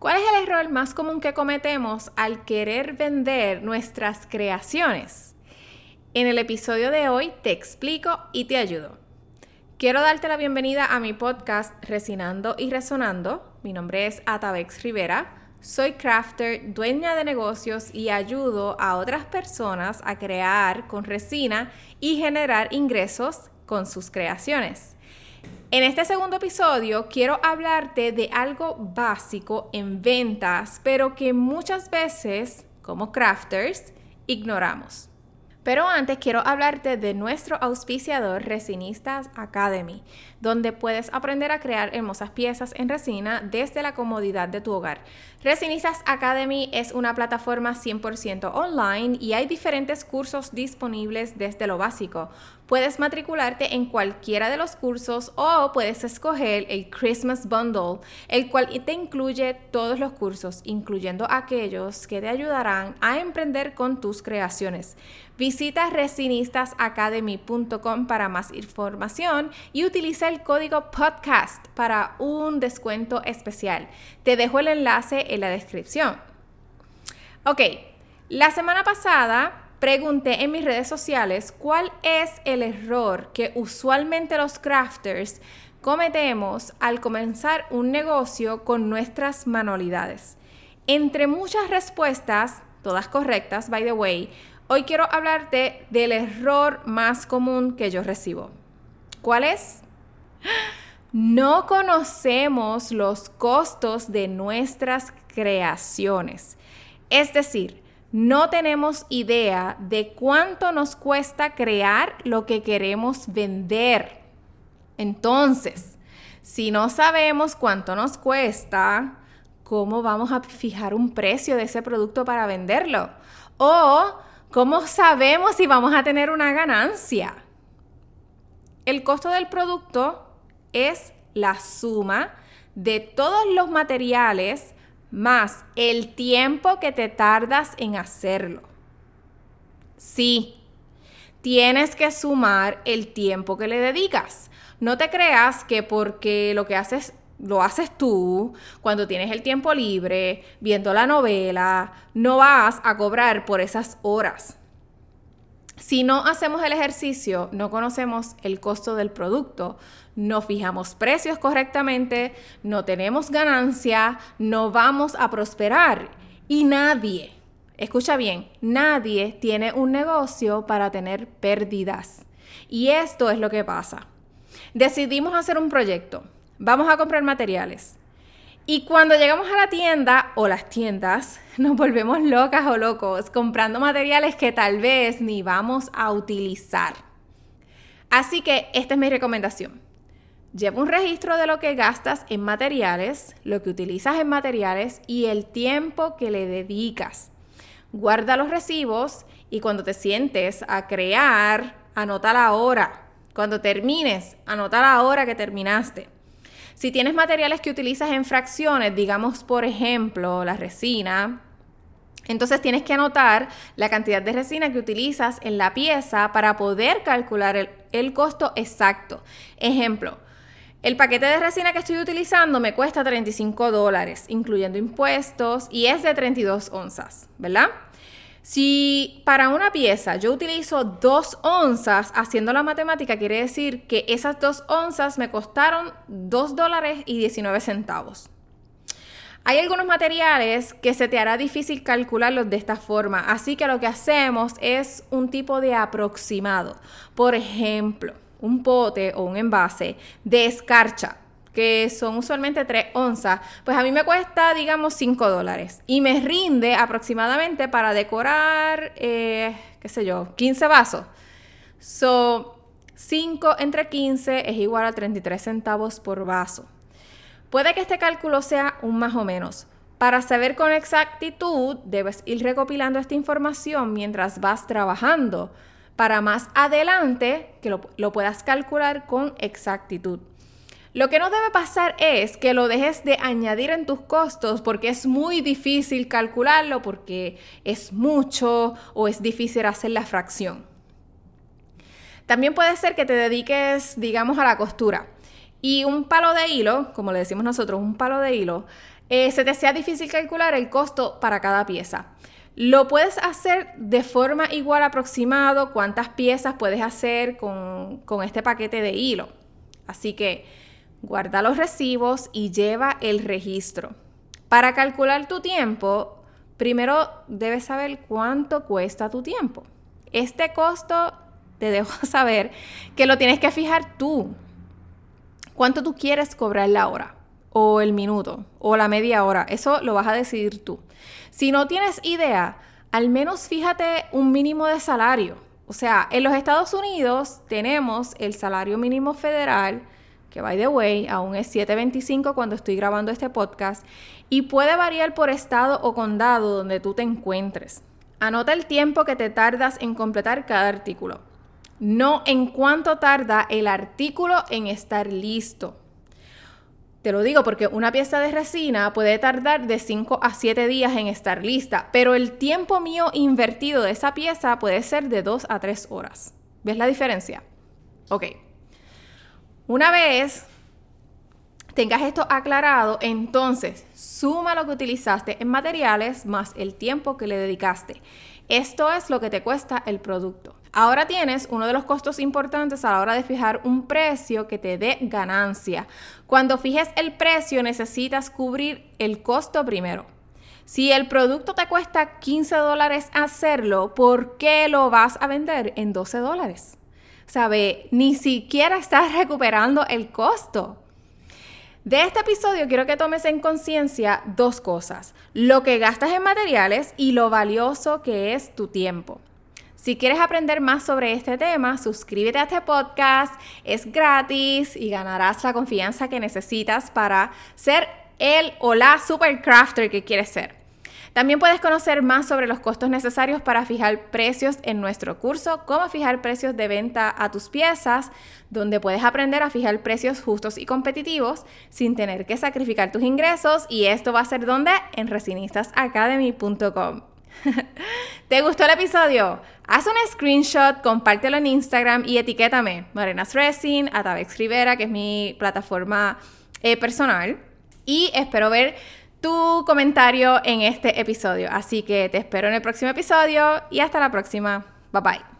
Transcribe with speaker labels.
Speaker 1: ¿Cuál es el error más común que cometemos al querer vender nuestras creaciones? En el episodio de hoy te explico y te ayudo. Quiero darte la bienvenida a mi podcast Resinando y Resonando. Mi nombre es Atabex Rivera. Soy crafter, dueña de negocios y ayudo a otras personas a crear con resina y generar ingresos con sus creaciones. En este segundo episodio quiero hablarte de algo básico en ventas, pero que muchas veces, como crafters, ignoramos. Pero antes quiero hablarte de nuestro auspiciador Resinistas Academy, donde puedes aprender a crear hermosas piezas en resina desde la comodidad de tu hogar. Resinistas Academy es una plataforma 100% online y hay diferentes cursos disponibles desde lo básico. Puedes matricularte en cualquiera de los cursos o puedes escoger el Christmas Bundle, el cual te incluye todos los cursos, incluyendo aquellos que te ayudarán a emprender con tus creaciones. Visita resinistasacademy.com para más información y utiliza el código podcast para un descuento especial. Te dejo el enlace en la descripción. Ok, la semana pasada pregunté en mis redes sociales cuál es el error que usualmente los crafters cometemos al comenzar un negocio con nuestras manualidades. Entre muchas respuestas, todas correctas, by the way, hoy quiero hablarte del error más común que yo recibo. ¿Cuál es? No conocemos los costos de nuestras creaciones. Es decir, no tenemos idea de cuánto nos cuesta crear lo que queremos vender. Entonces, si no sabemos cuánto nos cuesta, ¿cómo vamos a fijar un precio de ese producto para venderlo? O, ¿cómo sabemos si vamos a tener una ganancia? El costo del producto es la suma de todos los materiales más el tiempo que te tardas en hacerlo. Sí, tienes que sumar el tiempo que le dedicas. No te creas que porque lo que haces lo haces tú, cuando tienes el tiempo libre, viendo la novela, no vas a cobrar por esas horas. Si no hacemos el ejercicio, no conocemos el costo del producto, no fijamos precios correctamente, no tenemos ganancia, no vamos a prosperar. Y nadie, escucha bien, nadie tiene un negocio para tener pérdidas. Y esto es lo que pasa. Decidimos hacer un proyecto, vamos a comprar materiales, y cuando llegamos a la tienda o las tiendas, nos volvemos locas o locos comprando materiales que tal vez ni vamos a utilizar. Así que esta es mi recomendación. Lleva un registro de lo que gastas en materiales, lo que utilizas en materiales y el tiempo que le dedicas. Guarda los recibos y cuando te sientes a crear, anota la hora. Cuando termines, anota la hora que terminaste. Si tienes materiales que utilizas en fracciones, digamos por ejemplo la resina, entonces tienes que anotar la cantidad de resina que utilizas en la pieza para poder calcular el, costo exacto. Ejemplo, el paquete de resina que estoy utilizando me cuesta 35 dólares, incluyendo impuestos, y es de 32 onzas, ¿verdad? Si para una pieza yo utilizo dos onzas, haciendo la matemática quiere decir que esas dos onzas me costaron 2 dólares y 19 centavos. Hay algunos materiales que se te hará difícil calcularlos de esta forma, así que lo que hacemos es un tipo de aproximado. Por ejemplo, un pote o un envase de escarcha que son usualmente 3 onzas, pues a mí me cuesta, digamos, 5 dólares. Y me rinde aproximadamente para decorar, eh, qué sé yo, 15 vasos. So, 5 entre 15 es igual a 33 centavos por vaso. Puede que este cálculo sea un más o menos. Para saber con exactitud, debes ir recopilando esta información mientras vas trabajando, para más adelante que lo, lo puedas calcular con exactitud. Lo que no debe pasar es que lo dejes de añadir en tus costos porque es muy difícil calcularlo, porque es mucho o es difícil hacer la fracción. También puede ser que te dediques, digamos, a la costura. Y un palo de hilo, como le decimos nosotros, un palo de hilo, eh, se te sea difícil calcular el costo para cada pieza. Lo puedes hacer de forma igual aproximado cuántas piezas puedes hacer con, con este paquete de hilo. Así que guarda los recibos y lleva el registro. Para calcular tu tiempo, primero debes saber cuánto cuesta tu tiempo. Este costo te dejo saber que lo tienes que fijar tú. ¿Cuánto tú quieres cobrar la hora? O el minuto, o la media hora. Eso lo vas a decidir tú. Si no tienes idea, al menos fíjate un mínimo de salario. O sea, en los Estados Unidos tenemos el salario mínimo federal, que by the way, aún es 7.25 cuando estoy grabando este podcast, y puede variar por estado o condado donde tú te encuentres. Anota el tiempo que te tardas en completar cada artículo, no en cuánto tarda el artículo en estar listo. Te lo digo porque una pieza de resina puede tardar de 5 a 7 días en estar lista, pero el tiempo mío invertido de esa pieza puede ser de 2 a 3 horas. ¿Ves la diferencia? Ok. Una vez tengas esto aclarado, entonces suma lo que utilizaste en materiales más el tiempo que le dedicaste. Esto es lo que te cuesta el producto. Ahora tienes uno de los costos importantes a la hora de fijar un precio que te dé ganancia. Cuando fijes el precio necesitas cubrir el costo primero. Si el producto te cuesta 15 dólares hacerlo, ¿por qué lo vas a vender en 12 dólares? ¿Sabe? Ni siquiera estás recuperando el costo. De este episodio quiero que tomes en conciencia dos cosas, lo que gastas en materiales y lo valioso que es tu tiempo. Si quieres aprender más sobre este tema, suscríbete a este podcast, es gratis y ganarás la confianza que necesitas para ser el o la super crafter que quieres ser. También puedes conocer más sobre los costos necesarios para fijar precios en nuestro curso, cómo fijar precios de venta a tus piezas, donde puedes aprender a fijar precios justos y competitivos sin tener que sacrificar tus ingresos y esto va a ser donde en resinistasacademy.com. ¿Te gustó el episodio? Haz un screenshot, compártelo en Instagram y etiquétame Morenas Resin, Atavex Rivera, que es mi plataforma eh, personal. Y espero ver tu comentario en este episodio. Así que te espero en el próximo episodio y hasta la próxima. Bye bye.